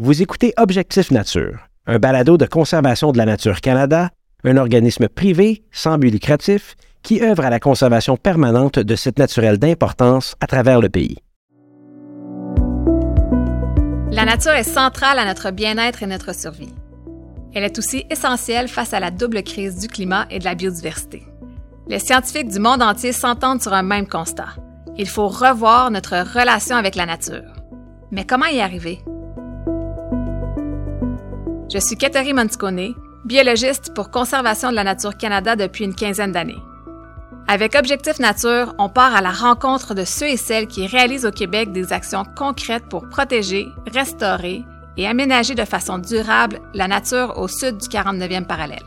Vous écoutez Objectif Nature, un balado de conservation de la nature Canada, un organisme privé sans but lucratif qui œuvre à la conservation permanente de sites naturels d'importance à travers le pays. La nature est centrale à notre bien-être et notre survie. Elle est aussi essentielle face à la double crise du climat et de la biodiversité. Les scientifiques du monde entier s'entendent sur un même constat. Il faut revoir notre relation avec la nature. Mais comment y arriver? Je suis Catherine Monticone, biologiste pour Conservation de la Nature Canada depuis une quinzaine d'années. Avec Objectif Nature, on part à la rencontre de ceux et celles qui réalisent au Québec des actions concrètes pour protéger, restaurer et aménager de façon durable la nature au sud du 49e parallèle.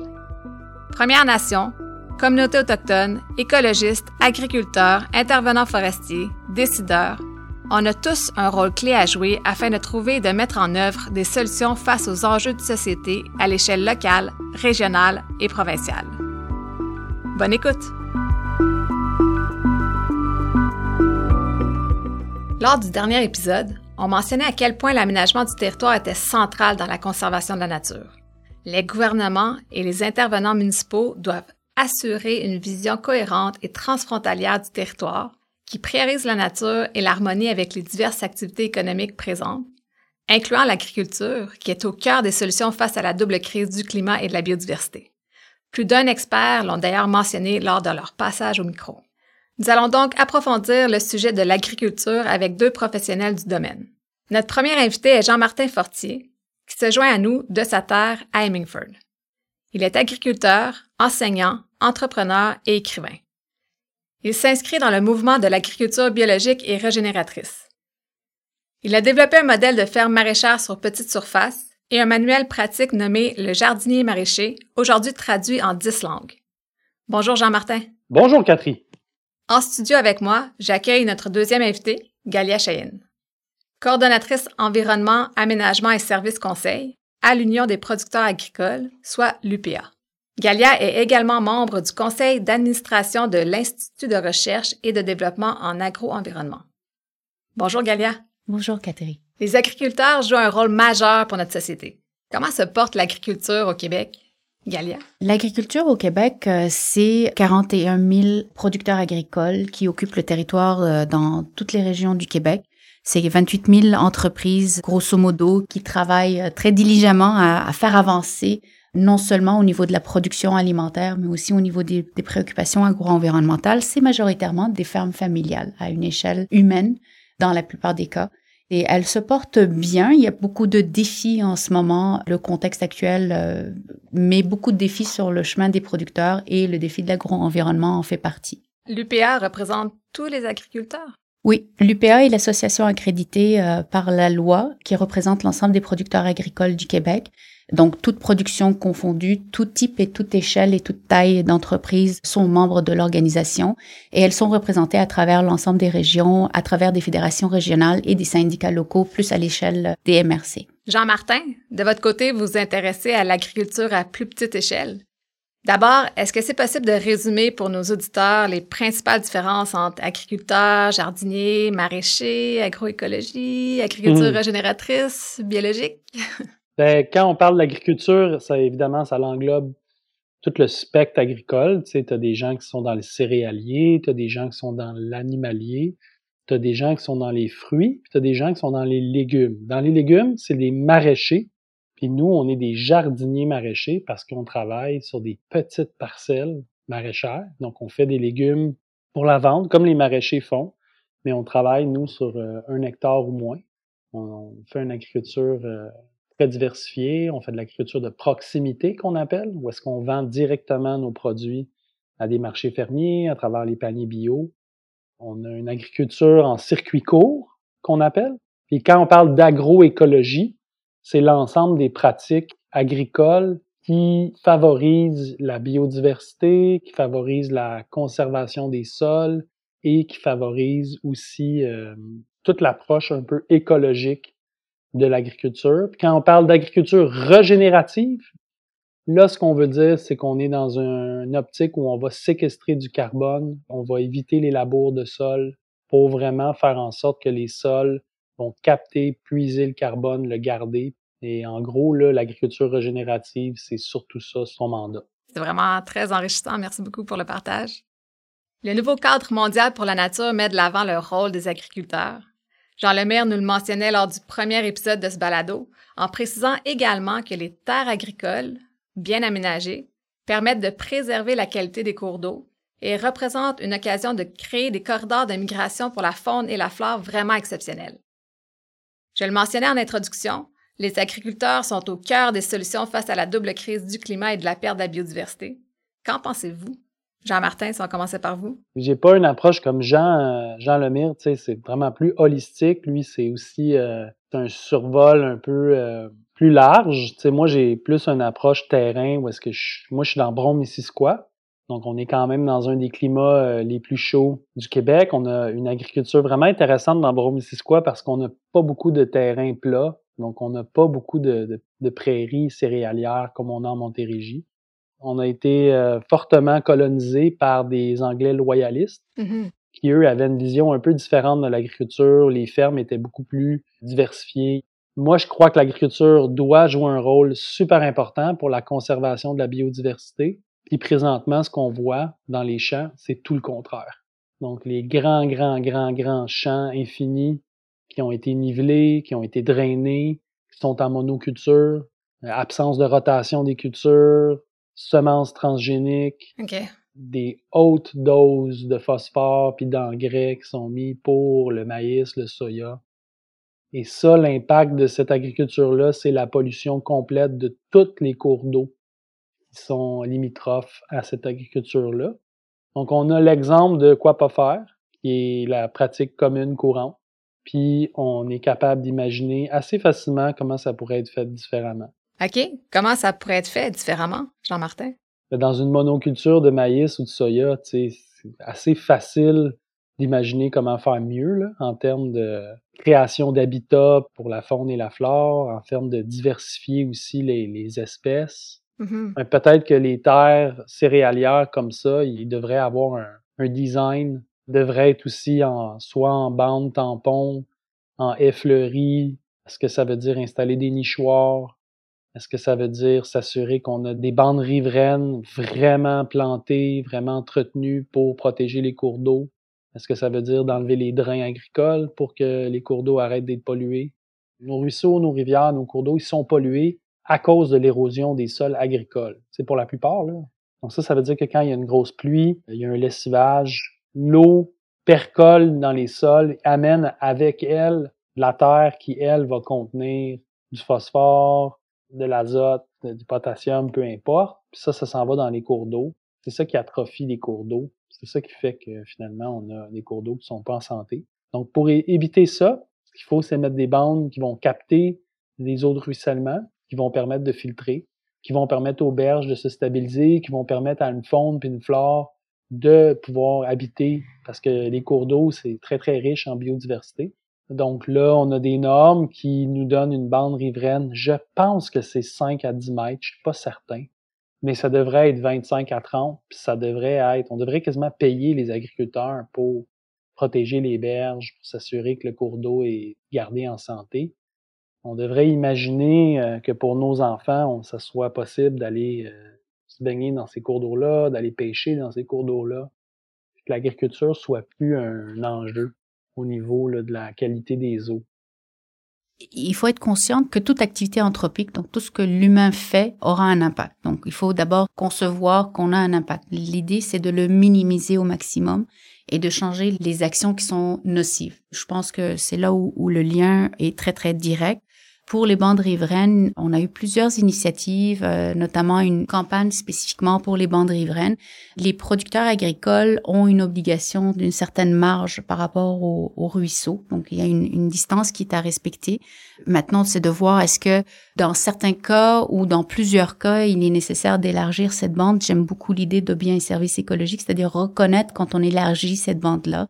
Premières Nations, communautés autochtones, écologistes, agriculteurs, intervenants forestiers, décideurs, on a tous un rôle clé à jouer afin de trouver et de mettre en œuvre des solutions face aux enjeux de société à l'échelle locale, régionale et provinciale. Bonne écoute! Lors du dernier épisode, on mentionnait à quel point l'aménagement du territoire était central dans la conservation de la nature. Les gouvernements et les intervenants municipaux doivent assurer une vision cohérente et transfrontalière du territoire qui priorise la nature et l'harmonie avec les diverses activités économiques présentes, incluant l'agriculture, qui est au cœur des solutions face à la double crise du climat et de la biodiversité. Plus d'un expert l'ont d'ailleurs mentionné lors de leur passage au micro. Nous allons donc approfondir le sujet de l'agriculture avec deux professionnels du domaine. Notre premier invité est Jean-Martin Fortier, qui se joint à nous de sa terre à Hemingford. Il est agriculteur, enseignant, entrepreneur et écrivain. Il s'inscrit dans le mouvement de l'agriculture biologique et régénératrice. Il a développé un modèle de ferme maraîchère sur petite surface et un manuel pratique nommé Le jardinier maraîcher, aujourd'hui traduit en dix langues. Bonjour Jean-Martin. Bonjour Catherine. En studio avec moi, j'accueille notre deuxième invité, Galia Cheyenne. Coordonnatrice environnement, aménagement et services conseil à l'Union des producteurs agricoles, soit l'UPA. Galia est également membre du conseil d'administration de l'Institut de recherche et de développement en agro-environnement. Bonjour Galia. Bonjour Catherine. Les agriculteurs jouent un rôle majeur pour notre société. Comment se porte l'agriculture au Québec? Galia? L'agriculture au Québec, euh, c'est 41 000 producteurs agricoles qui occupent le territoire euh, dans toutes les régions du Québec. C'est 28 000 entreprises, grosso modo, qui travaillent euh, très diligemment à, faire avancer non seulement au niveau de la production alimentaire, mais aussi au niveau des, préoccupations agro-environnementales, c'est majoritairement des fermes familiales à une échelle humaine dans la plupart des cas. Et elles se portent bien. Il y a beaucoup de défis en ce moment. Le contexte actuel euh, met beaucoup de défis sur le chemin des producteurs et le défi de l'agro-environnement en fait partie. L'UPA représente tous les agriculteurs? Oui, l'UPA est l'association accréditée euh, par la loi qui représente l'ensemble des producteurs agricoles du Québec. Donc, toute production confondue, tout type et toute échelle et toute taille d'entreprise sont membres de l'organisation et elles sont représentées à travers l'ensemble des régions, à travers des fédérations régionales et des syndicats locaux, plus à l'échelle des MRC. Jean-Martin, de votre côté, vous vous intéressez à l'agriculture à plus petite échelle? D'abord, est-ce que c'est possible de résumer pour nos auditeurs les principales différences entre agriculteurs, jardiniers, maraîchers, agroécologie, agriculture mmh. régénératrice, biologique? Ben, quand on parle d'agriculture, ça évidemment, ça l'englobe tout le spectre agricole. Tu sais, as des gens qui sont dans les céréaliers, tu as des gens qui sont dans l'animalier, tu as des gens qui sont dans les fruits, puis tu as des gens qui sont dans les légumes. Dans les légumes, c'est des maraîchers, puis nous, on est des jardiniers maraîchers parce qu'on travaille sur des petites parcelles maraîchères. Donc, on fait des légumes pour la vente, comme les maraîchers font, mais on travaille, nous, sur euh, un hectare ou moins. On, fait une agriculture euh, diversifié. On fait de l'agriculture de proximité qu'on appelle, où est-ce qu'on vend directement nos produits à des marchés fermiers à travers les paniers bio. On a une agriculture en circuit court qu'on appelle. Et quand on parle d'agroécologie, c'est l'ensemble des pratiques agricoles qui favorisent la biodiversité, qui favorisent la conservation des sols et qui favorisent aussi euh, toute l'approche un peu écologique de l'agriculture. quand on parle d'agriculture régénérative, là, ce qu'on veut dire, c'est qu'on est dans une optique où on va séquestrer du carbone, on va éviter les labours de sol pour vraiment faire en sorte que les sols vont capter, puiser le carbone, le garder, Et en gros, l'agriculture régénérative, c'est surtout ça, son mandat. C'est vraiment très enrichissant. Merci beaucoup pour le partage. Le nouveau cadre mondial pour la nature met de l'avant le rôle des agriculteurs. Jean Lemire nous le mentionnait lors du premier épisode de ce balado, en précisant également que les terres agricoles, bien aménagées, permettent de préserver la qualité des cours d'eau et représentent une occasion de créer des corridors de migration pour la faune et la flore vraiment exceptionnels. Je le mentionnais en introduction, les agriculteurs sont au cœur des solutions face à la double crise du climat et de la perte de la biodiversité. Qu'en pensez-vous? Jean-Martin, si on commençait par vous. J'ai pas une approche comme Jean, euh, Jean Lemire, c'est vraiment plus holistique. Lui, c'est aussi euh, un survol un peu euh, plus large. Tu sais, moi, j'ai plus une approche terrain où est-ce que je, moi, je suis dans Brome-Missisquoi. Donc, on est quand même dans un des climats les plus chauds du Québec. On a une agriculture vraiment intéressante dans Brome-Missisquoi parce qu'on n'a pas beaucoup de terrain plat. Donc, on n'a pas beaucoup de, prairies céréalières comme on a en Montérégie. On a été euh, fortement colonisé par des Anglais loyalistes mm-hmm. qui, eux, avaient une vision un peu différente de l'agriculture. Les fermes étaient beaucoup plus diversifiées. Moi, je crois que l'agriculture doit jouer un rôle super important pour la conservation de la biodiversité. Puis présentement, ce qu'on voit dans les champs, c'est tout le contraire. Donc, les grands, grands, grands, grands champs infinis qui ont été nivelés, qui ont été drainés, qui sont en monoculture, euh, absence de rotation des cultures, semences transgéniques, des hautes doses de phosphore puis d'engrais qui sont mis pour le maïs, le soya. Et ça, l'impact de cette agriculture-là, c'est la pollution complète de tous les cours d'eau qui sont limitrophes à cette agriculture-là. Donc, on a l'exemple de quoi pas faire, qui est la pratique commune courante puis on est capable d'imaginer assez facilement comment ça pourrait être fait différemment. OK. Comment ça pourrait être fait différemment, Jean-Martin? Ben, dans une monoculture de maïs ou de soya, c'est assez facile d'imaginer comment faire mieux là, en termes de création d'habitats pour la faune et la flore, en termes de diversifier aussi les, espèces. Mm-hmm. Ben, peut-être que les terres céréalières comme ça, ils devraient avoir un, design devrait être aussi en, soit en bande tampon, en effleurie. Est-ce que ça veut dire installer des nichoirs? Est-ce que ça veut dire s'assurer qu'on a des bandes riveraines vraiment plantées, vraiment entretenues pour protéger les cours d'eau? Est-ce que ça veut dire d'enlever les drains agricoles pour que les cours d'eau arrêtent d'être pollués? Nos ruisseaux, nos rivières, nos cours d'eau, ils sont pollués à cause de l'érosion des sols agricoles. C'est pour la plupart, là. Donc ça, ça veut dire que quand il y a une grosse pluie, il y a un lessivage, l'eau percole dans les sols, amène avec elle la terre qui, elle, va contenir du phosphore, de l'azote, du potassium, peu importe. Puis ça, ça s'en va dans les cours d'eau. C'est ça qui atrophie les cours d'eau. C'est ça qui fait que finalement, on a des cours d'eau qui sont pas en santé. Donc, pour éviter ça, ce qu'il faut, c'est mettre des bandes qui vont capter les eaux de ruissellement, qui vont permettre de filtrer, qui vont permettre aux berges de se stabiliser, qui vont permettre à une faune puis une flore de pouvoir habiter, parce que les cours d'eau, c'est très, très riche en biodiversité. Donc là, on a des normes qui nous donnent une bande riveraine. Je pense que c'est 5 à 10 mètres, je suis pas certain. Mais ça devrait être 25 à 30, puis ça devrait être, on devrait quasiment payer les agriculteurs pour protéger les berges, pour s'assurer que le cours d'eau est gardé en santé. On devrait imaginer euh, que pour nos enfants, ça soit possible d'aller euh, se baigner dans ces cours d'eau-là, d'aller pêcher dans ces cours d'eau-là. Que l'agriculture soit plus un enjeu au niveau de la qualité des eaux. Il faut être conscient que toute activité anthropique, donc tout ce que l'humain fait, aura un impact. Donc il faut d'abord concevoir qu'on a un impact. L'idée, c'est de le minimiser au maximum et de changer les actions qui sont nocives. Je pense que c'est là où, où, le lien est très, très direct. Pour les bandes riveraines, on a eu plusieurs initiatives, euh, notamment une campagne spécifiquement pour les bandes riveraines. Les producteurs agricoles ont une obligation d'une certaine marge par rapport au, au ruisseau. Donc, il y a une, une, distance qui est à respecter. Maintenant, c'est de voir est-ce que dans certains cas ou dans plusieurs cas, il est nécessaire d'élargir cette bande. J'aime beaucoup l'idée de biens et services écologiques, c'est-à-dire reconnaître quand on élargit cette bande-là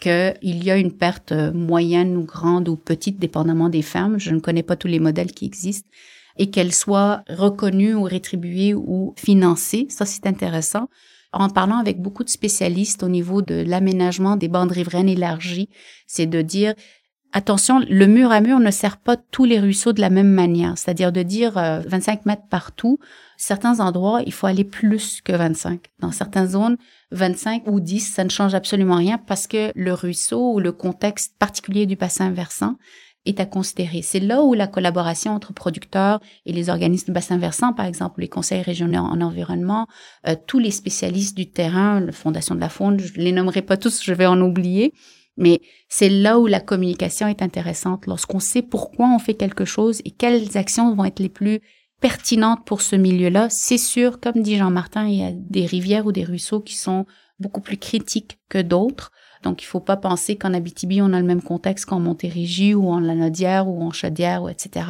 qu'il y a une perte moyenne ou grande ou petite, dépendamment des fermes. Je ne connais pas tous les modèles qui existent et qu'elle soit reconnue ou rétribuée ou financée. Ça, c'est intéressant. En parlant avec beaucoup de spécialistes au niveau de l'aménagement des bandes riveraines élargies, c'est de dire Attention, le mur à mur ne sert pas tous les ruisseaux de la même manière, c'est-à-dire de dire 25 euh, mètres partout. Certains endroits, il faut aller plus que 25. Dans certaines zones, 25 ou 10, ça ne change absolument rien parce que le ruisseau ou le contexte particulier du bassin versant est à considérer. C'est là où la collaboration entre producteurs et les organismes de bassin versant, par exemple les conseils régionaux en environnement, euh, tous les spécialistes du terrain, la Fondation de la Faune, je les nommerai pas tous, je vais en oublier, mais c'est là où la communication est intéressante, lorsqu'on sait pourquoi on fait quelque chose et quelles actions vont être les plus pertinentes pour ce milieu-là. C'est sûr, comme dit Jean-Martin, il y a des rivières ou des ruisseaux qui sont beaucoup plus critiques que d'autres. Donc, il faut pas penser qu'en Abitibi, on a le même contexte qu'en Montérégie ou en Lanaudière ou en Chaudière, ou etc.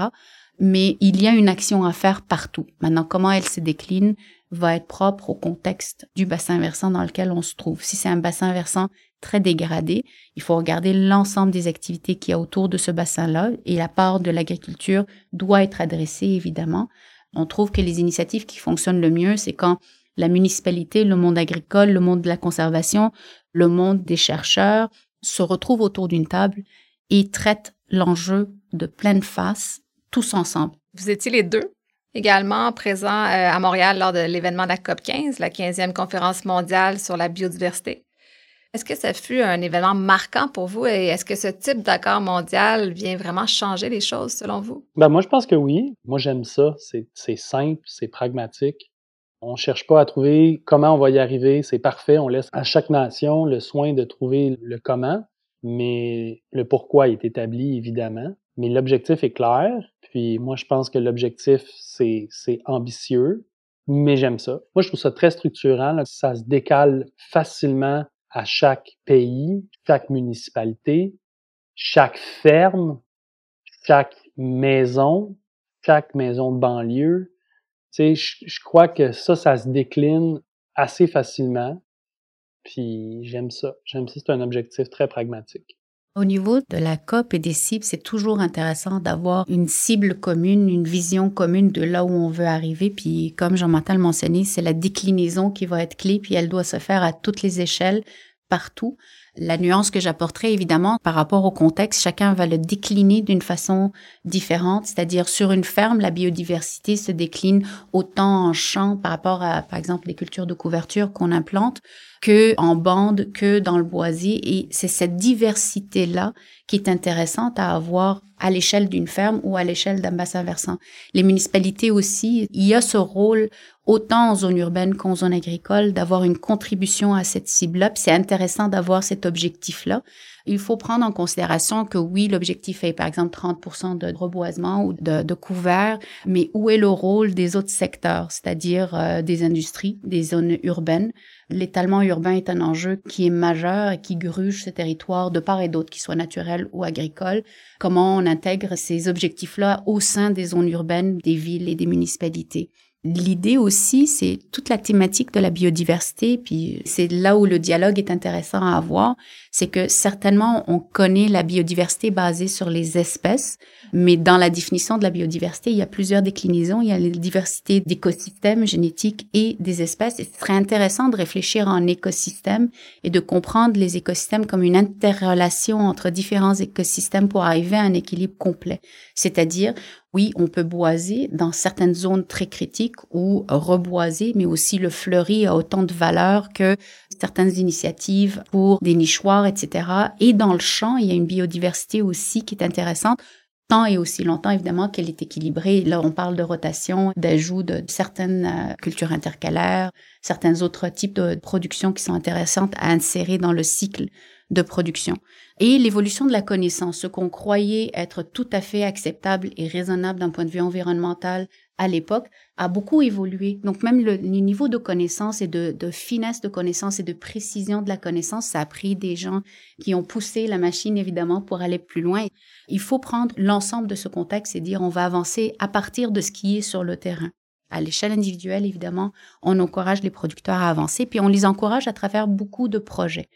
Mais il y a une action à faire partout. Maintenant, comment elle se décline va être propre au contexte du bassin versant dans lequel on se trouve. Si c'est un bassin versant très dégradé, il faut regarder l'ensemble des activités qu'il y a autour de ce bassin-là et la part de l'agriculture doit être adressée, évidemment. On trouve que les initiatives qui fonctionnent le mieux, c'est quand la municipalité, le monde agricole, le monde de la conservation, le monde des chercheurs se retrouvent autour d'une table et traitent l'enjeu de pleine face, tous ensemble. Vous étiez les deux également présents euh, à Montréal lors de l'événement de la COP 15, la 15e conférence mondiale sur la biodiversité. Est-ce que ça fut un événement marquant pour vous et est-ce que ce type d'accord mondial vient vraiment changer les choses selon vous? Ben moi, je pense que oui. Moi, j'aime ça. C'est simple, c'est pragmatique. On cherche pas à trouver comment on va y arriver, c'est parfait. On laisse à chaque nation le soin de trouver le comment, mais le pourquoi est établi évidemment. Mais l'objectif est clair. Puis moi, je pense que l'objectif, c'est ambitieux, mais j'aime ça. Moi, je trouve ça très structurant. Ça se décale facilement à chaque pays, chaque municipalité, chaque ferme, chaque maison, chaque maison de banlieue. Tu sais, je, crois que ça, ça se décline assez facilement. Puis j'aime ça. J'aime ça. C'est un objectif très pragmatique. Au niveau de la COP et des cibles, c'est toujours intéressant d'avoir une cible commune, une vision commune de là où on veut arriver. Puis, comme Jean-Martin le mentionnait, c'est la déclinaison qui va être clé, puis elle doit se faire à toutes les échelles, partout. La nuance que j'apporterai évidemment par rapport au contexte, chacun va le décliner d'une façon différente, c'est-à-dire sur une ferme, la biodiversité se décline autant en champ par rapport à, par exemple, les cultures de couverture qu'on implante, que en bande, que dans le boisier. Et c'est cette diversité-là qui est intéressante à avoir à l'échelle d'une ferme ou à l'échelle d'un bassin versant. Les municipalités aussi, il y a ce rôle autant en zone urbaine qu'en zone agricole d'avoir une contribution à cette cible-là. C'est intéressant d'avoir cet objectif-là. Il faut prendre en considération que oui, l'objectif est par exemple 30% de reboisement ou de, couvert, mais où est le rôle des autres secteurs, c'est-à-dire euh, des industries, des zones urbaines? L'étalement urbain est un enjeu qui est majeur et qui gruge ces territoires de part et d'autre, qu'ils soient naturels ou agricoles. Comment on intègre ces objectifs-là au sein des zones urbaines, des villes et des municipalités? L'idée aussi, c'est toute la thématique de la biodiversité, puis c'est là où le dialogue est intéressant à avoir, c'est que certainement on connaît la biodiversité basée sur les espèces, mais dans la définition de la biodiversité, il y a plusieurs déclinaisons, il y a la diversité d'écosystèmes génétiques et des espèces, et ce serait intéressant de réfléchir en écosystème et de comprendre les écosystèmes comme une interrelation entre différents écosystèmes pour arriver à un équilibre complet. C'est-à-dire, oui, on peut boiser dans certaines zones très critiques ou reboiser, mais aussi le fleuri a autant de valeur que certaines initiatives pour des nichoirs, etc. Et dans le champ, il y a une biodiversité aussi qui est intéressante tant et aussi longtemps, évidemment, qu'elle est équilibrée. Là, on parle de rotation, d'ajout de certaines euh, cultures intercalaires, certains autres types de production qui sont intéressantes à insérer dans le cycle de production. Et l'évolution de la connaissance, ce qu'on croyait être tout à fait acceptable et raisonnable d'un point de vue environnemental à l'époque, a beaucoup évolué. Donc même le, niveau de connaissance et de, de, finesse de connaissance et de précision de la connaissance, ça a pris des gens qui ont poussé la machine évidemment pour aller plus loin. Il faut prendre l'ensemble de ce contexte et dire on va avancer à partir de ce qui est sur le terrain. À l'échelle individuelle, évidemment, on encourage les producteurs à avancer, puis on les encourage à travers beaucoup de projets.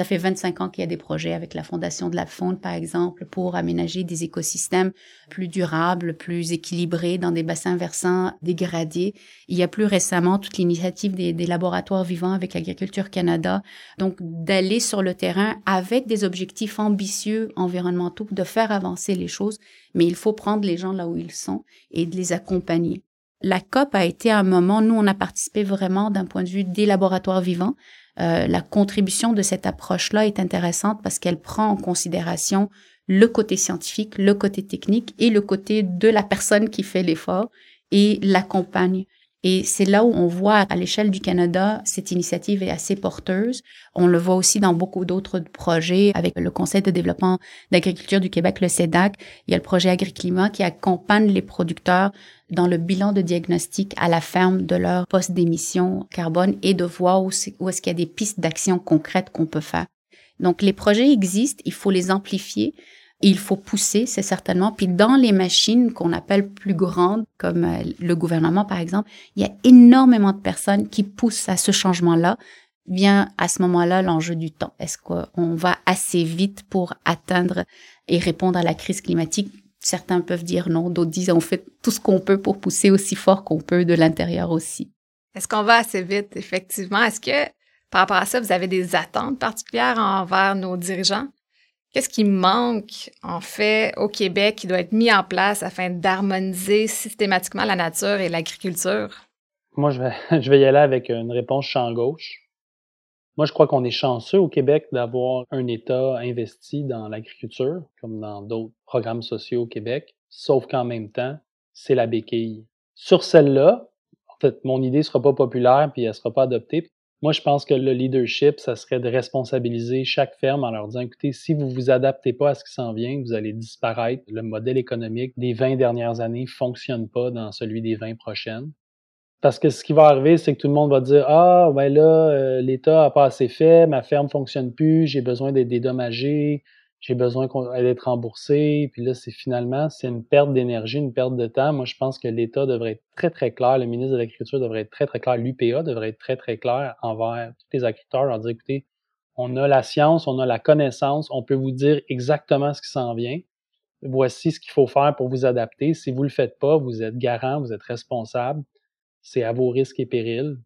Ça fait 25 ans qu'il y a des projets avec la Fondation de la Faune, par exemple, pour aménager des écosystèmes plus durables, plus équilibrés dans des bassins versants dégradés. Il y a plus récemment toute l'initiative des, des, laboratoires vivants avec Agriculture Canada. Donc, d'aller sur le terrain avec des objectifs ambitieux environnementaux, de faire avancer les choses, mais il faut prendre les gens là où ils sont et de les accompagner. La COP a été un moment, nous, on a participé vraiment d'un point de vue des laboratoires vivants. Euh, la contribution de cette approche-là est intéressante parce qu'elle prend en considération le côté scientifique, le côté technique et le côté de la personne qui fait l'effort et l'accompagne. Et c'est là où on voit à l'échelle du Canada, cette initiative est assez porteuse. On le voit aussi dans beaucoup d'autres projets avec le Conseil de développement d'agriculture du Québec, le CEDAC. Il y a le projet Agriclimat qui accompagne les producteurs dans le bilan de diagnostic à la ferme de leur poste d'émission carbone et de voir où, est, où est-ce qu'il y a des pistes d'action concrètes qu'on peut faire. Donc les projets existent, il faut les amplifier il faut pousser, c'est certainement. Puis dans les machines qu'on appelle plus grandes, comme euh, le gouvernement par exemple, il y a énormément de personnes qui poussent à ce changement-là. Vient à ce moment-là l'enjeu du temps. Est-ce qu'on va assez vite pour atteindre et répondre à la crise climatique? Certains peuvent dire non, d'autres disent on fait tout ce qu'on peut pour pousser aussi fort qu'on peut de l'intérieur aussi. Est-ce qu'on va assez vite, effectivement? Est-ce que par rapport à ça, vous avez des attentes particulières envers nos dirigeants? Qu'est-ce qui manque, en fait, au Québec qui doit être mis en place afin d'harmoniser systématiquement la nature et l'agriculture? Moi, je vais, je vais y aller avec une réponse champ gauche. Moi, je crois qu'on est chanceux au Québec d'avoir un État investi dans l'agriculture, comme dans d'autres programmes sociaux au Québec, sauf qu'en même temps, c'est la béquille. Sur celle-là, en fait, mon idée sera pas populaire puis elle sera pas adoptée moi, je pense que le leadership, ça serait de responsabiliser chaque ferme en leur disant, écoutez, si vous vous adaptez pas à ce qui s'en vient, vous allez disparaître. Le modèle économique des 20 dernières années fonctionne pas dans celui des 20 prochaines. Parce que ce qui va arriver, c'est que tout le monde va dire, ah, ben là, euh, l'État a pas assez fait, ma ferme fonctionne plus, j'ai besoin d'être dédommagé, j'ai besoin d'être remboursé. Puis là, c'est finalement, c'est une perte d'énergie, une perte de temps. Moi, je pense que l'État devrait être très, très clair, le ministre de l'Agriculture devrait être très, très clair, l'UPA devrait être très, très clair envers tous les agriculteurs, leur dire, écoutez, on a la science, on a la connaissance, on peut vous dire exactement ce qui s'en vient. Voici ce qu'il faut faire pour vous adapter. Si vous le faites pas, vous êtes garant, vous êtes responsable. C'est à vos risques et périls.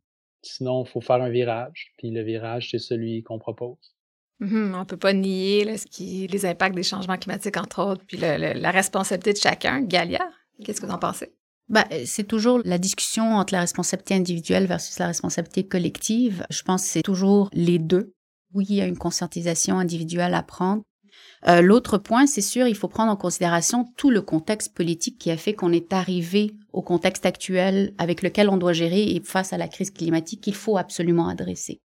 Sinon, il faut faire un virage. Puis le virage, c'est celui qu'on propose. Mhm, on ne peut pas nier ce qui, les impacts des changements climatiques, entre autres, puis la responsabilité de chacun. Galia, qu'est-ce que vous en pensez? Ben, c'est toujours la discussion entre la responsabilité individuelle versus la responsabilité collective. Je pense que c'est toujours les deux. Oui, il y a une conscientisation individuelle à prendre. Euh, l'autre point, c'est sûr, il faut prendre en considération tout le contexte politique qui a fait qu'on est arrivé au contexte actuel avec lequel on doit gérer et face à la crise climatique qu'il faut absolument adresser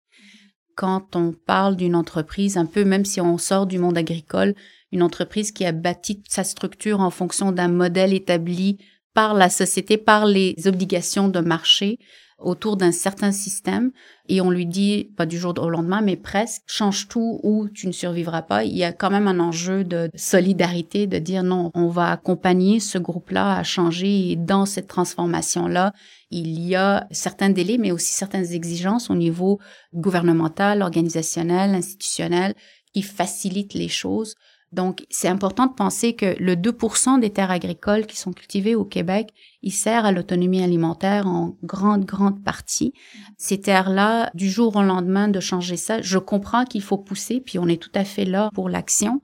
quand on parle d'une entreprise, un peu même si on sort du monde agricole, une entreprise qui a bâti sa structure en fonction d'un modèle établi par la société, par les obligations de marché, autour d'un certain système et on lui dit, pas du jour au lendemain, mais presque, change tout ou tu ne survivras pas. Il y a quand même un enjeu de solidarité, de dire non, on va accompagner ce groupe-là à changer et dans cette transformation-là, il y a certains délais, mais aussi certaines exigences au niveau gouvernemental, organisationnel, institutionnel qui facilitent les choses donc, c'est important de penser que le 2% des terres agricoles qui sont cultivées au Québec, il sert à l'autonomie alimentaire en grande, grande partie. Ces terres-là, du jour au lendemain de changer ça, je comprends qu'il faut pousser, puis on est tout à fait là pour l'action,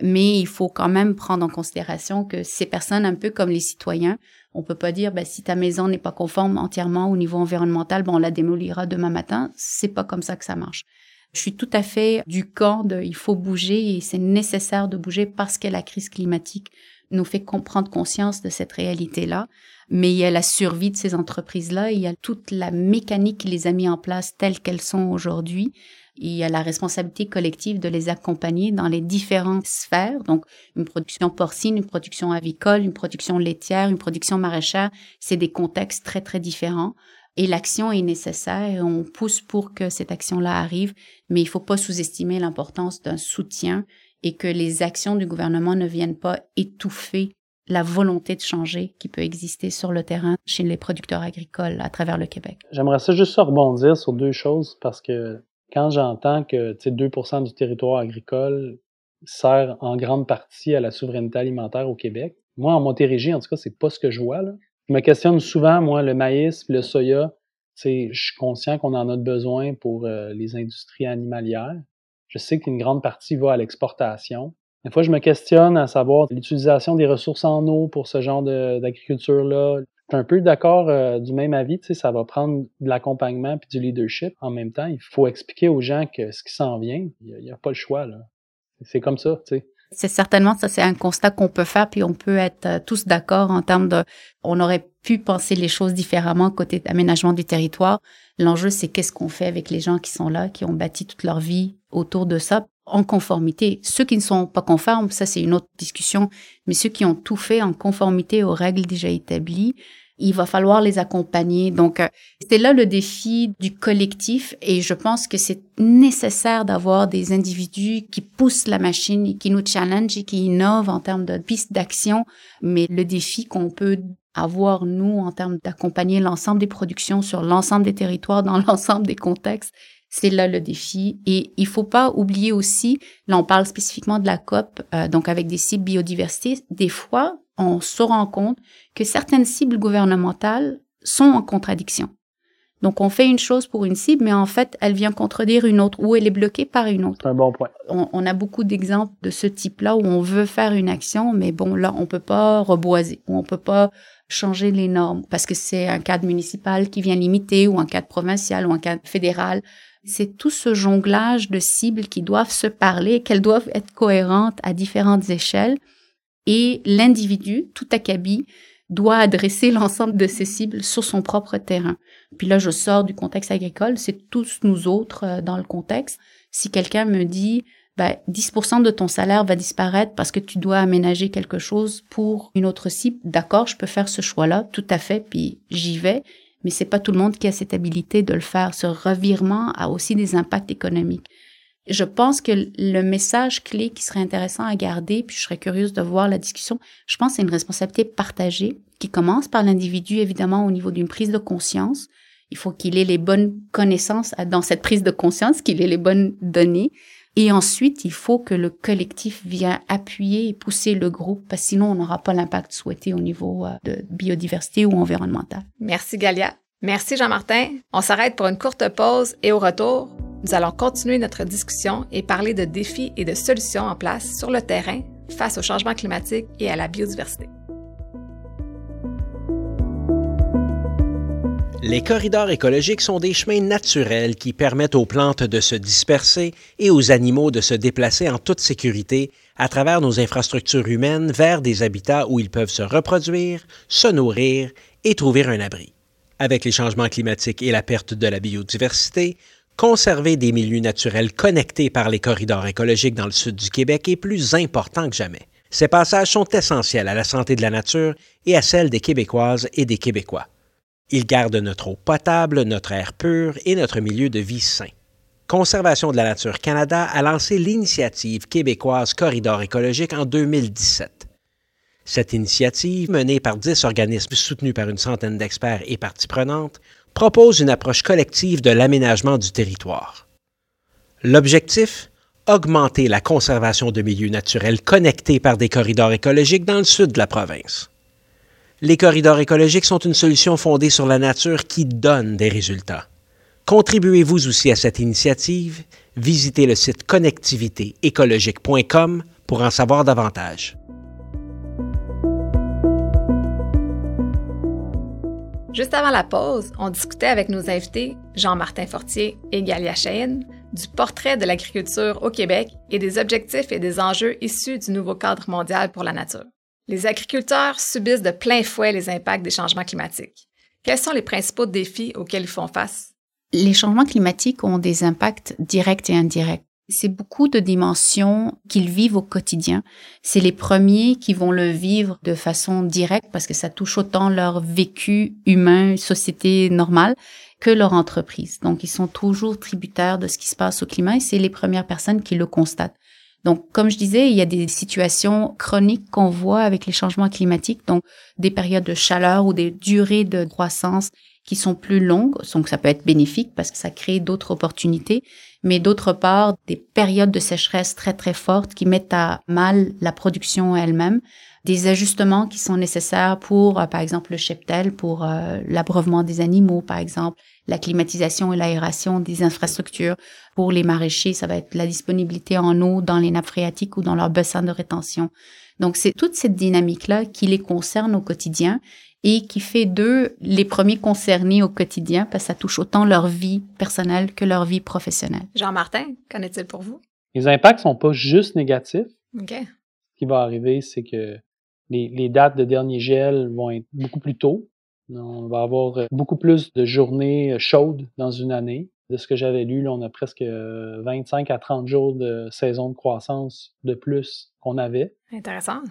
mais il faut quand même prendre en considération que ces personnes, un peu comme les citoyens, on peut pas dire, ben, si ta maison n'est pas conforme entièrement au niveau environnemental, bon, on la démolira demain matin. C'est pas comme ça que ça marche. Je suis tout à fait du camp de il faut bouger et c'est nécessaire de bouger parce que la crise climatique nous fait comprendre conscience de cette réalité-là. Mais il y a la survie de ces entreprises-là, il y a toute la mécanique qui les a mis en place telles qu'elles sont aujourd'hui. Il y a la responsabilité collective de les accompagner dans les différentes sphères. Donc, une production porcine, une production avicole, une production laitière, une production maraîchère, c'est des contextes très, très différents et l'action est nécessaire on pousse pour que cette action-là arrive, mais il faut pas sous-estimer l'importance d'un soutien et que les actions du gouvernement ne viennent pas étouffer la volonté de changer qui peut exister sur le terrain chez les producteurs agricoles à travers le Québec. J'aimerais ça juste rebondir sur deux choses parce que quand j'entends que 2 du territoire agricole sert en grande partie à la souveraineté alimentaire au Québec, moi, en Montérégie, en tout cas, c'est pas ce que je vois. Là. Je me questionne souvent, moi, le maïs, le soya, je suis conscient qu'on en a besoin pour euh, les industries animalières. Je sais qu'une grande partie va à l'exportation. Des fois, je me questionne à savoir l'utilisation des ressources en eau pour ce genre d'agriculture-là. Je suis un peu d'accord euh, du même avis, ça va prendre de l'accompagnement puis du leadership. En même temps, il faut expliquer aux gens que ce qui s'en vient, il n'y a, pas le choix. Là. C'est comme ça, tu sais. C'est certainement ça, c'est un constat qu'on peut faire, puis on peut être euh, tous d'accord en termes de, on aurait pu penser les choses différemment côté aménagement du territoire. L'enjeu, c'est qu'est-ce qu'on fait avec les gens qui sont là, qui ont bâti toute leur vie autour de ça, en conformité. Ceux qui ne sont pas conformes, ça c'est une autre discussion, mais ceux qui ont tout fait en conformité aux règles déjà établies, il va falloir les accompagner. Donc, euh, c'est là le défi du collectif et je pense que c'est nécessaire d'avoir des individus qui poussent la machine et qui nous challenge et qui innovent en termes de pistes d'action. Mais le défi qu'on peut avoir, nous, en termes d'accompagner l'ensemble des productions sur l'ensemble des territoires, dans l'ensemble des contextes, c'est là le défi. Et il faut pas oublier aussi, là on parle spécifiquement de la COP, euh, donc avec des cibles biodiversité, des fois on se rend compte que certaines cibles gouvernementales sont en contradiction. Donc, on fait une chose pour une cible, mais en fait, elle vient contredire une autre ou elle est bloquée par une autre. C'est un bon point. On, a beaucoup d'exemples de ce type-là où on veut faire une action, mais bon, là, on peut pas reboiser ou on peut pas changer les normes parce que c'est un cadre municipal qui vient limiter ou un cadre provincial ou un cadre fédéral. C'est tout ce jonglage de cibles qui doivent se parler, qu'elles doivent être cohérentes à différentes échelles et l'individu, tout acabit, doit adresser l'ensemble de ses cibles sur son propre terrain. Puis là, je sors du contexte agricole, c'est tous nous autres euh, dans le contexte. Si quelqu'un me dit, ben, 10% de ton salaire va disparaître parce que tu dois aménager quelque chose pour une autre cible, d'accord, je peux faire ce choix-là, tout à fait, puis j'y vais. Mais c'est pas tout le monde qui a cette habilité de le faire. Ce revirement a aussi des impacts économiques. Je pense que le message clé qui serait intéressant à garder, puis je serais curieuse de voir la discussion, je pense que c'est une responsabilité partagée qui commence par l'individu, évidemment, au niveau d'une prise de conscience. Il faut qu'il ait les bonnes connaissances dans cette prise de conscience, qu'il ait les bonnes données. Et ensuite, il faut que le collectif vienne appuyer et pousser le groupe, parce sinon, on n'aura pas l'impact souhaité au niveau euh, de biodiversité ou environnemental. Merci, Galia. Merci, Jean-Martin. On s'arrête pour une courte pause et au retour, nous allons continuer notre discussion et parler de défis et de solutions en place sur le terrain face au changement climatique et à la biodiversité. Les corridors écologiques sont des chemins naturels qui permettent aux plantes de se disperser et aux animaux de se déplacer en toute sécurité à travers nos infrastructures humaines vers des habitats où ils peuvent se reproduire, se nourrir et trouver un abri. Avec les changements climatiques et la perte de la biodiversité, Conserver des milieux naturels connectés par les corridors écologiques dans le sud du Québec est plus important que jamais. Ces passages sont essentiels à la santé de la nature et à celle des Québécoises et des Québécois. Ils gardent notre eau potable, notre air pur et notre milieu de vie sain. Conservation de la nature Canada a lancé l'initiative québécoise Corridor écologique en 2017. Cette initiative, menée par dix organismes soutenus par une centaine d'experts et parties prenantes, propose une approche collective de l'aménagement du territoire. L'objectif Augmenter la conservation de milieux naturels connectés par des corridors écologiques dans le sud de la province. Les corridors écologiques sont une solution fondée sur la nature qui donne des résultats. Contribuez-vous aussi à cette initiative? Visitez le site connectivitéécologique.com pour en savoir davantage. Juste avant la pause, on discutait avec nos invités Jean-Martin Fortier et Galia Cheyenne du portrait de l'agriculture au Québec et des objectifs et des enjeux issus du nouveau cadre mondial pour la nature. Les agriculteurs subissent de plein fouet les impacts des changements climatiques. Quels sont les principaux défis auxquels ils font face? Les changements climatiques ont des impacts directs et indirects. C'est beaucoup de dimensions qu'ils vivent au quotidien. C'est les premiers qui vont le vivre de façon directe parce que ça touche autant leur vécu humain, société normale, que leur entreprise. Donc, ils sont toujours tributaires de ce qui se passe au climat et c'est les premières personnes qui le constatent. Donc, comme je disais, il y a des situations chroniques qu'on voit avec les changements climatiques, donc des périodes de chaleur ou des durées de croissance qui sont plus longues, donc ça peut être bénéfique parce que ça crée d'autres opportunités, mais d'autre part, des périodes de sécheresse très très fortes qui mettent à mal la production elle-même, des ajustements qui sont nécessaires pour, euh, par exemple, le cheptel, pour euh, l'abreuvement des animaux, par exemple, la climatisation et l'aération des infrastructures. Pour les maraîchers, ça va être la disponibilité en eau dans les nappes phréatiques ou dans leurs bassins de rétention. Donc, c'est toute cette dynamique-là qui les concerne au quotidien et qui fait d'eux les premiers concernés au quotidien parce que ça touche autant leur vie personnelle que leur vie professionnelle. Jean-Martin, qu'en est-il pour vous? Les impacts sont pas juste négatifs. OK. Ce qui va arriver, c'est que les, les, dates de dernier gel vont être beaucoup plus tôt. On va avoir euh, beaucoup plus de journées euh, chaudes dans une année. De ce que j'avais lu, là, on a presque 25 euh, à 30 jours de saison de croissance de plus qu'on avait. Intéressant.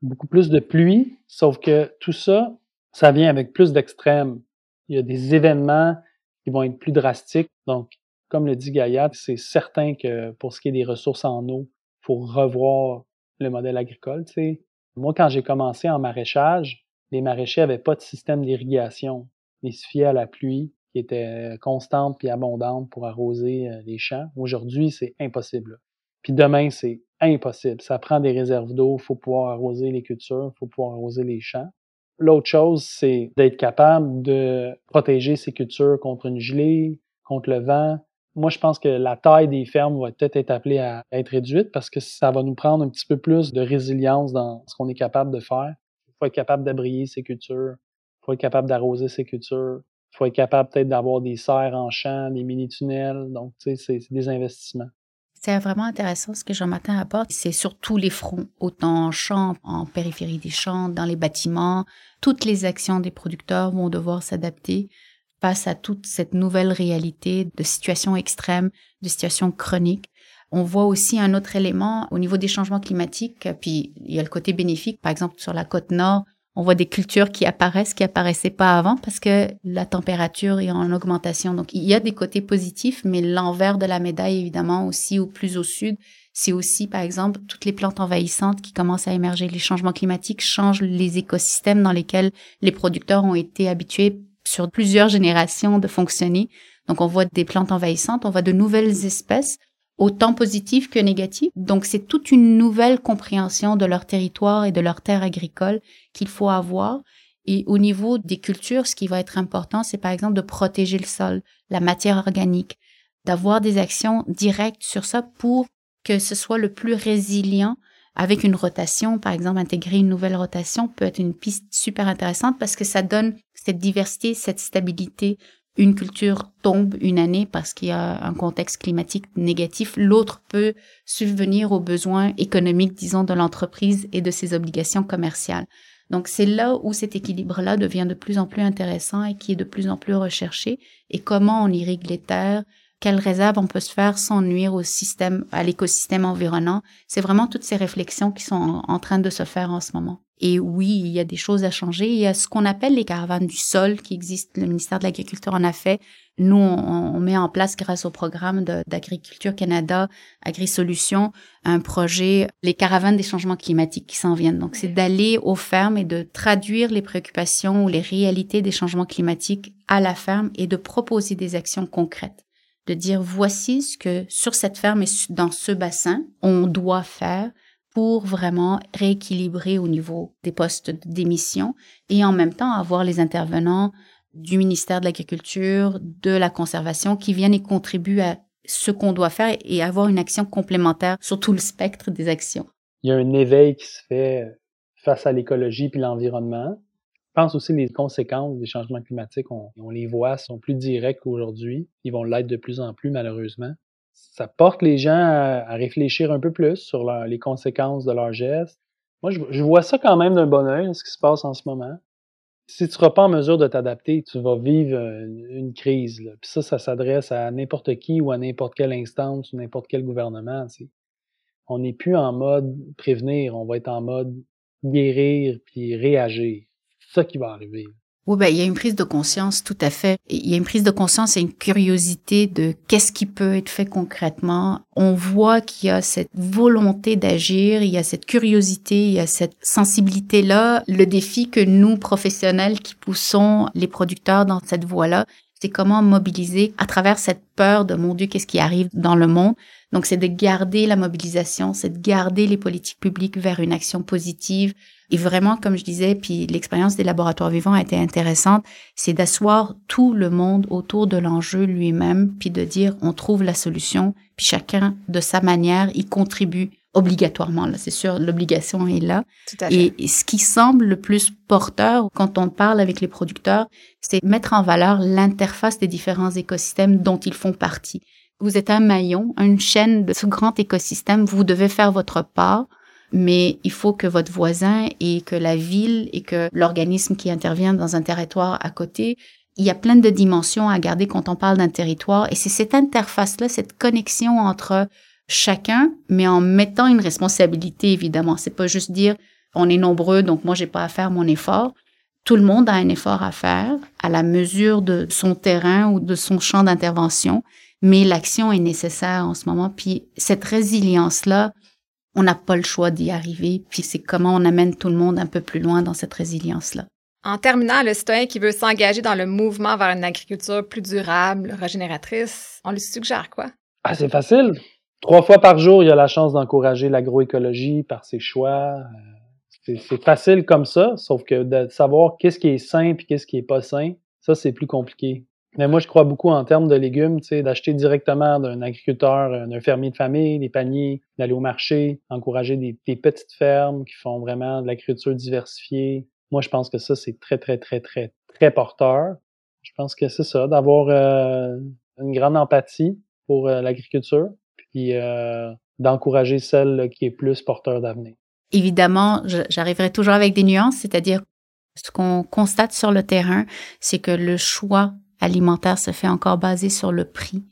Beaucoup plus de pluie, sauf que tout ça, ça vient avec plus d'extrêmes. Il y a des événements qui vont être plus drastiques. Donc, comme le dit Gaillard, c'est certain que pour ce qui est des ressources en eau, il faut revoir le modèle agricole. Tu sais. Moi, quand j'ai commencé en maraîchage, les maraîchers n'avaient pas de système d'irrigation. Ils se fiaient à la pluie qui était constante et abondante pour arroser euh, les champs. Aujourd'hui, c'est impossible. Puis demain, c'est impossible. Ça prend des réserves d'eau, il faut pouvoir arroser les cultures, il faut pouvoir arroser les champs. L'autre chose, c'est d'être capable de protéger ces cultures contre une gelée, contre le vent. Moi, je pense que la taille des fermes va peut-être être appelée à être réduite parce que ça va nous prendre un petit peu plus de résilience dans ce qu'on est capable de faire. Il faut être capable d'abrier ces cultures. Il faut être capable d'arroser ces cultures. Il faut être capable peut-être d'avoir des serres en champ, des mini-tunnels. Donc, tu sais, c'est des investissements. C'est vraiment intéressant ce que Jean-Martin apporte. C'est sur tous les fronts, autant en champ, en périphérie des champs, dans les bâtiments. Toutes les actions des producteurs vont devoir s'adapter face à toute cette nouvelle réalité de situations extrêmes, de situations chroniques. On voit aussi un autre élément au niveau des changements climatiques, puis il y a le côté bénéfique. Par exemple, sur la côte nord, on voit des cultures qui apparaissent, qui apparaissaient pas avant parce que la température est en augmentation. Donc, il y a des côtés positifs, mais l'envers de la médaille, évidemment, aussi au plus au sud, c'est aussi, par exemple, toutes les plantes envahissantes qui commencent à émerger. Les changements climatiques changent les écosystèmes dans lesquels les producteurs ont été habitués sur plusieurs générations de fonctionner. Donc, on voit des plantes envahissantes, on voit de nouvelles espèces autant positif que négatif. Donc c'est toute une nouvelle compréhension de leur territoire et de leur terre agricole qu'il faut avoir. Et au niveau des cultures, ce qui va être important, c'est par exemple de protéger le sol, la matière organique, d'avoir des actions directes sur ça pour que ce soit le plus résilient avec une rotation, par exemple, intégrer une nouvelle rotation peut être une piste super intéressante parce que ça donne cette diversité, cette stabilité une culture tombe une année parce qu'il y a un contexte climatique négatif, l'autre peut subvenir aux besoins économiques, disons, de l'entreprise et de ses obligations commerciales. Donc c'est là où cet équilibre-là devient de plus en plus intéressant et qui est de plus en plus recherché. Et comment on irrigue les terres, quelles réserves on peut se faire sans nuire au système, à l'écosystème environnant. C'est vraiment toutes ces réflexions qui sont en train de se faire en ce moment. Et oui, il y a des choses à changer. Il y a ce qu'on appelle les caravanes du sol qui existent. Le ministère de l'Agriculture en a fait. Nous, on, met en place, grâce au programme d'Agriculture Canada, AgriSolutions, un projet, les caravanes des changements climatiques qui s'en viennent. Donc, c'est d'aller aux fermes et de traduire les préoccupations ou les réalités des changements climatiques à la ferme et de proposer des actions concrètes. De dire, voici ce que sur cette ferme et dans ce bassin, on doit faire pour vraiment rééquilibrer au niveau des postes d'émission et en même temps avoir les intervenants du ministère de l'Agriculture, de la conservation qui viennent et contribuent à ce qu'on doit faire et avoir une action complémentaire sur tout le spectre des actions. Il y a un éveil qui se fait face à l'écologie puis l'environnement. Pense aussi les conséquences des changements climatiques, on, les voit, sont plus directes qu'aujourd'hui. Ils vont l'être de plus en plus, malheureusement ça porte les gens à, réfléchir un peu plus sur les conséquences de leurs gestes. Moi, je, vois ça quand même d'un bon oeil, ce qui se passe en ce moment. Si tu ne seras pas en mesure de t'adapter, tu vas vivre une, crise. Puis ça, ça s'adresse à n'importe qui ou à n'importe quelle instance ou n'importe quel gouvernement. On n'est plus en mode prévenir, on va être en mode guérir puis réagir. Ça qui va arriver. Oui, ben, il y a une prise de conscience, tout à fait. Il y a une prise de conscience et une curiosité de qu'est-ce qui peut être fait concrètement. On voit qu'il y a cette volonté d'agir, il y a cette curiosité, il y a cette sensibilité-là. Le défi que nous, professionnels qui poussons les producteurs dans cette voie-là, c'est comment mobiliser à travers cette peur de mon Dieu, qu'est-ce qui arrive dans le monde. Donc, c'est de garder la mobilisation, c'est de garder les politiques publiques vers une action positive, et vraiment, comme je disais, puis l'expérience des laboratoires vivants a été intéressante, c'est d'asseoir tout le monde autour de l'enjeu lui-même, puis de dire on trouve la solution, puis chacun de sa manière y contribue obligatoirement. Là, c'est sûr, l'obligation est là. Et, ce qui semble le plus porteur quand on parle avec les producteurs, c'est mettre en valeur l'interface des différents écosystèmes dont ils font partie. Vous êtes un maillon, une chaîne de ce grand écosystème. Vous devez faire votre part mais il faut que votre voisin et que la ville et que l'organisme qui intervient dans un territoire à côté, il y a plein de dimensions à garder quand on parle d'un territoire et c'est cette interface-là, cette connexion entre chacun, mais en mettant une responsabilité évidemment. C'est pas juste dire on est nombreux donc moi j'ai pas à faire mon effort. Tout le monde a un effort à faire à la mesure de son terrain ou de son champ d'intervention, mais l'action est nécessaire en ce moment. Puis cette résilience-là, on n'a pas le choix d'y arriver, puis c'est comment on amène tout le monde un peu plus loin dans cette résilience-là. En terminant, le citoyen qui veut s'engager dans le mouvement vers une agriculture plus durable, régénératrice, on lui suggère quoi? Ah, c'est facile. Trois fois par jour, il y a la chance d'encourager l'agroécologie par ses choix. Euh, c'est facile comme ça, sauf que de savoir qu'est-ce qui est sain et qu'est-ce qui est pas sain, ça, c'est plus compliqué. Mais moi, je crois beaucoup en termes de légumes, d'acheter directement d'un agriculteur, euh, d'un fermier de famille, des paniers, d'aller au marché, encourager des, petites fermes qui font vraiment de l'agriculture diversifiée. Moi, je pense que ça, c'est très, très, très, très, très porteur. Je pense que c'est ça, d'avoir euh, une grande empathie pour l'agriculture, puis d'encourager celle qui est plus porteur d'avenir. Évidemment, j'arriverai toujours avec des nuances, c'est-à-dire ce qu'on constate sur le terrain, c'est que le choix alimentaire se fait encore basé sur le prix.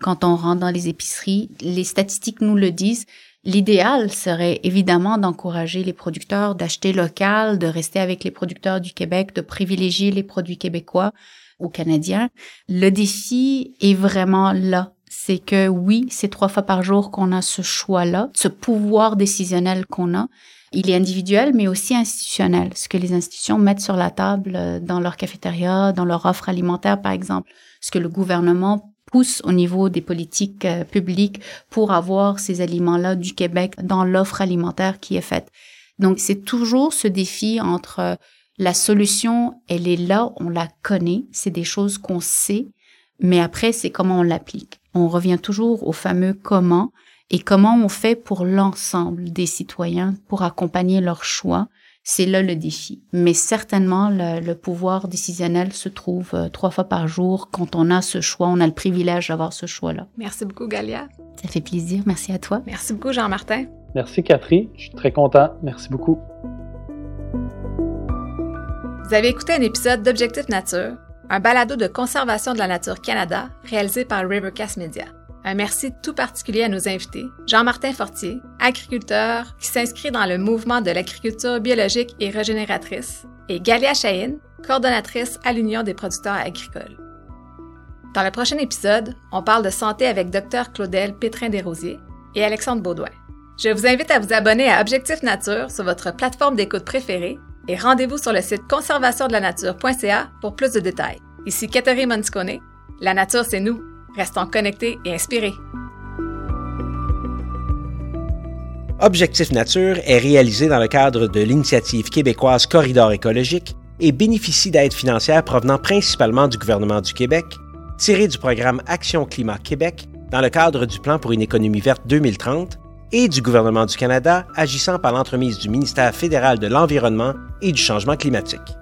Quand on rentre dans les épiceries, les statistiques nous le disent. L'idéal serait évidemment d'encourager les producteurs d'acheter local, de rester avec les producteurs du Québec, de privilégier les produits québécois ou canadiens. Le défi est vraiment là. C'est que oui, c'est trois fois par jour qu'on a ce choix-là, ce pouvoir décisionnel qu'on a, il est individuel, mais aussi institutionnel. Ce que les institutions mettent sur la table euh, dans leur cafétéria, dans leur offre alimentaire, par exemple. Ce que le gouvernement pousse au niveau des politiques euh, publiques pour avoir ces aliments-là du Québec dans l'offre alimentaire qui est faite. Donc, c'est toujours ce défi entre euh, la solution, elle est là, on la connaît, c'est des choses qu'on sait, mais après, c'est comment on l'applique. On revient toujours au fameux comment et comment on fait pour l'ensemble des citoyens pour accompagner leurs choix. C'est là le défi. Mais certainement, le, pouvoir décisionnel se trouve euh, trois fois par jour. Quand on a ce choix, on a le privilège d'avoir ce choix-là. Merci beaucoup, Galia. Ça fait plaisir. Merci à toi. Merci beaucoup, Jean-Martin. Merci, Catherine. Je suis très content. Merci beaucoup. Vous avez écouté un épisode d'Objectif Nature, un balado de conservation de la nature Canada réalisé par Rivercast Media. Un merci tout particulier à nos invités. Jean-Martin Fortier, agriculteur qui s'inscrit dans le mouvement de l'agriculture biologique et régénératrice, et Galia Chahine, coordonnatrice à l'Union des producteurs agricoles. Dans le prochain épisode, on parle de santé avec Dr Claudel Pétrin-Desrosiers et Alexandre Baudouin. Je vous invite à vous abonner à Objectif Nature sur votre plateforme d'écoute préférée et rendez-vous sur le site conservationdelaнаture.ca pour plus de détails. Ici Catherine Monscone. La nature, c'est nous. Restons connectés et inspirés. Objectif Nature est réalisé dans le cadre de l'initiative québécoise Corridor écologique et bénéficie d'aides financières provenant principalement du gouvernement du Québec, tirées du programme Action Climat Québec dans le cadre du Plan pour une économie verte 2030 et du gouvernement du Canada agissant par l'entremise du ministère fédéral de l'Environnement et du Changement climatique.